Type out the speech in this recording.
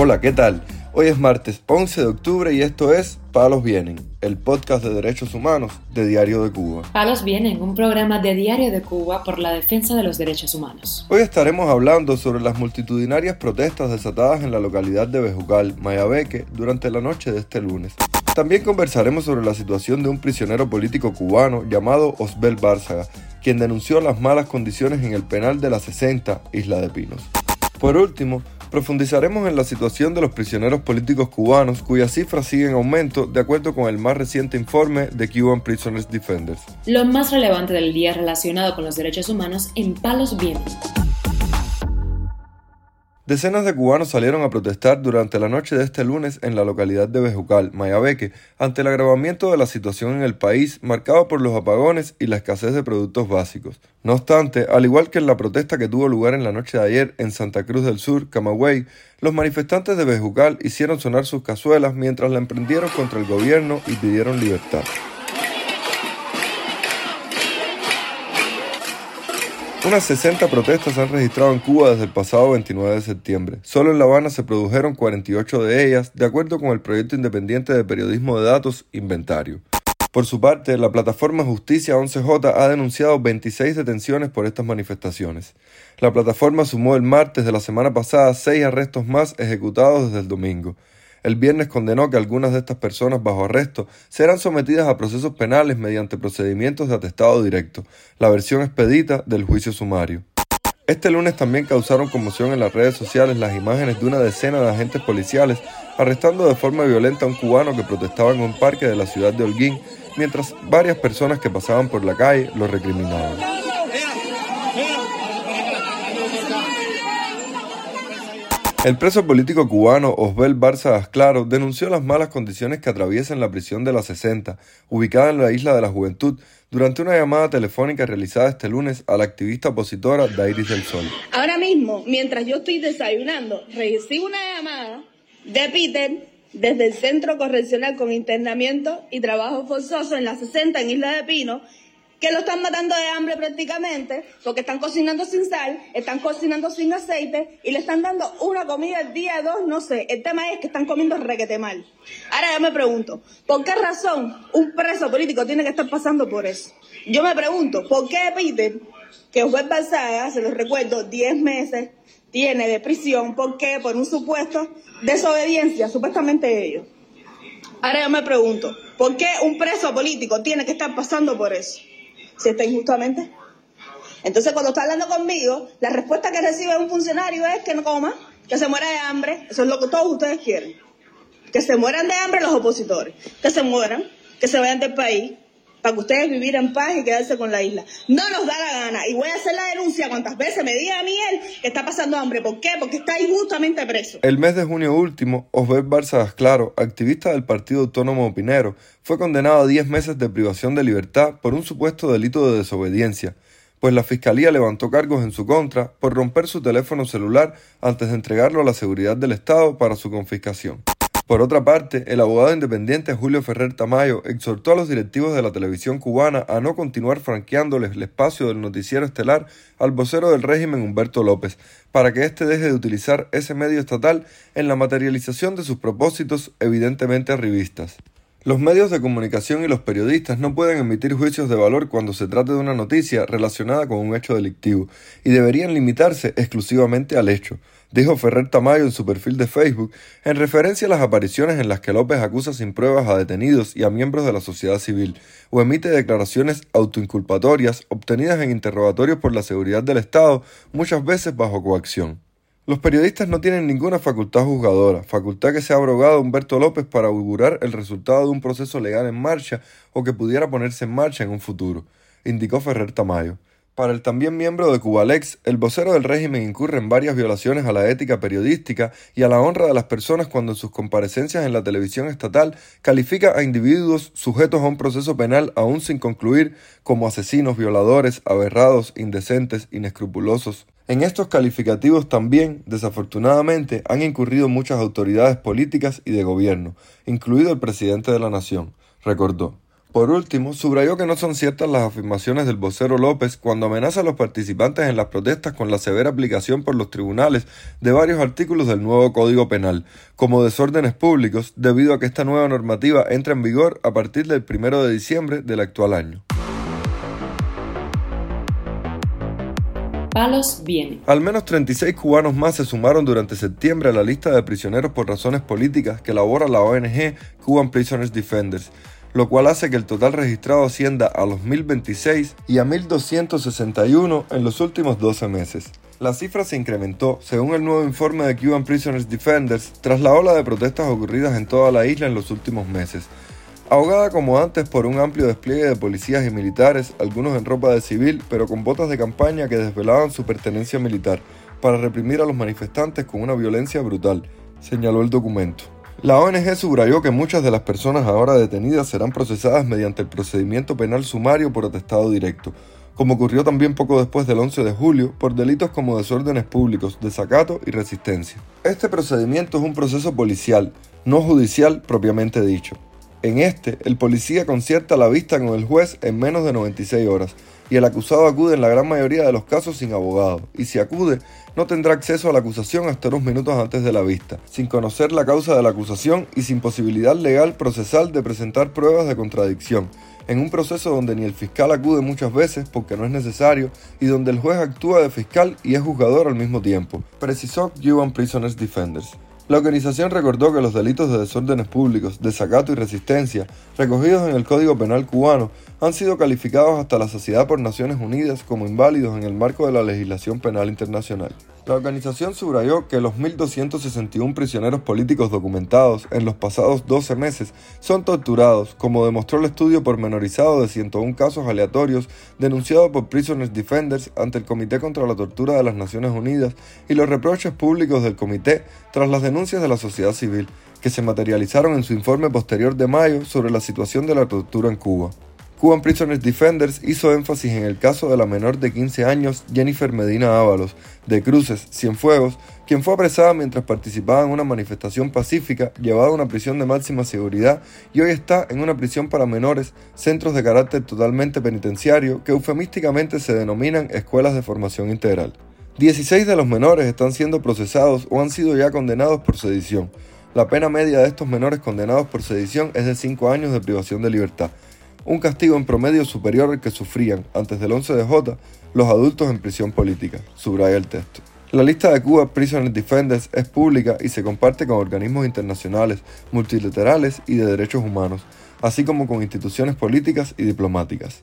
Hola, ¿qué tal? Hoy es martes 11 de octubre y esto es Palos Vienen, el podcast de derechos humanos de Diario de Cuba. Palos Vienen, un programa de Diario de Cuba por la defensa de los derechos humanos. Hoy estaremos hablando sobre las multitudinarias protestas desatadas en la localidad de Bejucal, Mayabeque, durante la noche de este lunes. También conversaremos sobre la situación de un prisionero político cubano llamado Osbel Bárzaga, quien denunció las malas condiciones en el penal de la 60, Isla de Pinos. Por último, profundizaremos en la situación de los prisioneros políticos cubanos cuyas cifras siguen en aumento de acuerdo con el más reciente informe de Cuban Prisoners Defenders. Lo más relevante del día relacionado con los derechos humanos en Palos Vientos. Decenas de cubanos salieron a protestar durante la noche de este lunes en la localidad de Bejucal, Mayabeque, ante el agravamiento de la situación en el país marcado por los apagones y la escasez de productos básicos. No obstante, al igual que en la protesta que tuvo lugar en la noche de ayer en Santa Cruz del Sur, Camagüey, los manifestantes de Bejucal hicieron sonar sus cazuelas mientras la emprendieron contra el gobierno y pidieron libertad. Unas 60 protestas se han registrado en Cuba desde el pasado 29 de septiembre. Solo en La Habana se produjeron 48 de ellas, de acuerdo con el proyecto independiente de periodismo de datos Inventario. Por su parte, la plataforma Justicia 11J ha denunciado 26 detenciones por estas manifestaciones. La plataforma sumó el martes de la semana pasada seis arrestos más ejecutados desde el domingo. El viernes condenó que algunas de estas personas bajo arresto serán sometidas a procesos penales mediante procedimientos de atestado directo, la versión expedita del juicio sumario. Este lunes también causaron conmoción en las redes sociales las imágenes de una decena de agentes policiales arrestando de forma violenta a un cubano que protestaba en un parque de la ciudad de Holguín, mientras varias personas que pasaban por la calle lo recriminaban. El preso político cubano Osbel Barza Asclaro denunció las malas condiciones que atraviesan la prisión de la 60, ubicada en la isla de la Juventud, durante una llamada telefónica realizada este lunes a la activista opositora Dairis del Sol. Ahora mismo, mientras yo estoy desayunando, recibo una llamada de Peter desde el Centro Correccional con Internamiento y Trabajo Forzoso en la 60 en Isla de Pino que lo están matando de hambre prácticamente, porque están cocinando sin sal, están cocinando sin aceite y le están dando una comida el día dos, no sé. El tema es que están comiendo requete mal. Ahora yo me pregunto, ¿por qué razón un preso político tiene que estar pasando por eso? Yo me pregunto, ¿por qué Peter, que juez Balsaga, se los recuerdo, 10 meses tiene de prisión, ¿por qué? Por un supuesto desobediencia, supuestamente ellos. Ahora yo me pregunto, ¿por qué un preso político tiene que estar pasando por eso? Si está injustamente. Entonces, cuando está hablando conmigo, la respuesta que recibe un funcionario es que no coma, que se muera de hambre. Eso es lo que todos ustedes quieren. Que se mueran de hambre los opositores. Que se mueran, que se vayan del país, para que ustedes vivir en paz y quedarse con la isla. No nos da la gana. Y voy a hacer la denuncia cuantas veces me diga a mí él que está pasando hambre. ¿Por qué? Porque está injustamente preso. El mes de junio último, Osbert Barça Claro, activista del Partido Autónomo Opinero, fue condenado a 10 meses de privación de libertad por un supuesto delito de desobediencia, pues la Fiscalía levantó cargos en su contra por romper su teléfono celular antes de entregarlo a la seguridad del Estado para su confiscación. Por otra parte, el abogado independiente Julio Ferrer Tamayo exhortó a los directivos de la televisión cubana a no continuar franqueándoles el espacio del noticiero estelar al vocero del régimen Humberto López, para que éste deje de utilizar ese medio estatal en la materialización de sus propósitos evidentemente arribistas. Los medios de comunicación y los periodistas no pueden emitir juicios de valor cuando se trate de una noticia relacionada con un hecho delictivo y deberían limitarse exclusivamente al hecho, dijo Ferrer Tamayo en su perfil de Facebook en referencia a las apariciones en las que López acusa sin pruebas a detenidos y a miembros de la sociedad civil o emite declaraciones autoinculpatorias obtenidas en interrogatorios por la seguridad del Estado, muchas veces bajo coacción. Los periodistas no tienen ninguna facultad juzgadora, facultad que se ha abrogado Humberto López para augurar el resultado de un proceso legal en marcha o que pudiera ponerse en marcha en un futuro, indicó Ferrer Tamayo. Para el también miembro de Cubalex, el vocero del régimen incurre en varias violaciones a la ética periodística y a la honra de las personas cuando en sus comparecencias en la televisión estatal califica a individuos sujetos a un proceso penal aún sin concluir como asesinos, violadores, aberrados, indecentes, inescrupulosos, en estos calificativos también, desafortunadamente, han incurrido muchas autoridades políticas y de gobierno, incluido el presidente de la Nación, recordó. Por último, subrayó que no son ciertas las afirmaciones del vocero López cuando amenaza a los participantes en las protestas con la severa aplicación por los tribunales de varios artículos del nuevo Código Penal, como desórdenes públicos, debido a que esta nueva normativa entra en vigor a partir del 1 de diciembre del actual año. Palos viene. Al menos 36 cubanos más se sumaron durante septiembre a la lista de prisioneros por razones políticas que elabora la ONG Cuban Prisoners Defenders, lo cual hace que el total registrado ascienda a los 1026 y a 1261 en los últimos 12 meses. La cifra se incrementó, según el nuevo informe de Cuban Prisoners Defenders, tras la ola de protestas ocurridas en toda la isla en los últimos meses. Ahogada como antes por un amplio despliegue de policías y militares, algunos en ropa de civil, pero con botas de campaña que desvelaban su pertenencia militar, para reprimir a los manifestantes con una violencia brutal, señaló el documento. La ONG subrayó que muchas de las personas ahora detenidas serán procesadas mediante el procedimiento penal sumario por atestado directo, como ocurrió también poco después del 11 de julio por delitos como desórdenes públicos, desacato y resistencia. Este procedimiento es un proceso policial, no judicial propiamente dicho. En este, el policía concierta la vista con el juez en menos de 96 horas, y el acusado acude en la gran mayoría de los casos sin abogado, y si acude, no tendrá acceso a la acusación hasta unos minutos antes de la vista, sin conocer la causa de la acusación y sin posibilidad legal procesal de presentar pruebas de contradicción, en un proceso donde ni el fiscal acude muchas veces porque no es necesario y donde el juez actúa de fiscal y es juzgador al mismo tiempo, precisó Cuban Prisoners Defenders. La organización recordó que los delitos de desórdenes públicos, desacato y resistencia, recogidos en el Código Penal cubano, han sido calificados hasta la sociedad por Naciones Unidas como inválidos en el marco de la legislación penal internacional. La organización subrayó que los 1.261 prisioneros políticos documentados en los pasados 12 meses son torturados, como demostró el estudio pormenorizado de 101 casos aleatorios denunciado por Prisoners Defenders ante el Comité contra la Tortura de las Naciones Unidas y los reproches públicos del comité tras las denuncias de la sociedad civil, que se materializaron en su informe posterior de mayo sobre la situación de la tortura en Cuba. Cuban Prisoners Defenders hizo énfasis en el caso de la menor de 15 años Jennifer Medina Ábalos, de Cruces, Cienfuegos, quien fue apresada mientras participaba en una manifestación pacífica, llevada a una prisión de máxima seguridad y hoy está en una prisión para menores, centros de carácter totalmente penitenciario que eufemísticamente se denominan escuelas de formación integral. 16 de los menores están siendo procesados o han sido ya condenados por sedición. La pena media de estos menores condenados por sedición es de 5 años de privación de libertad un castigo en promedio superior al que sufrían antes del 11 de J los adultos en prisión política, subraya el texto. La lista de Cuba Prisoner Defenders es pública y se comparte con organismos internacionales, multilaterales y de derechos humanos, así como con instituciones políticas y diplomáticas.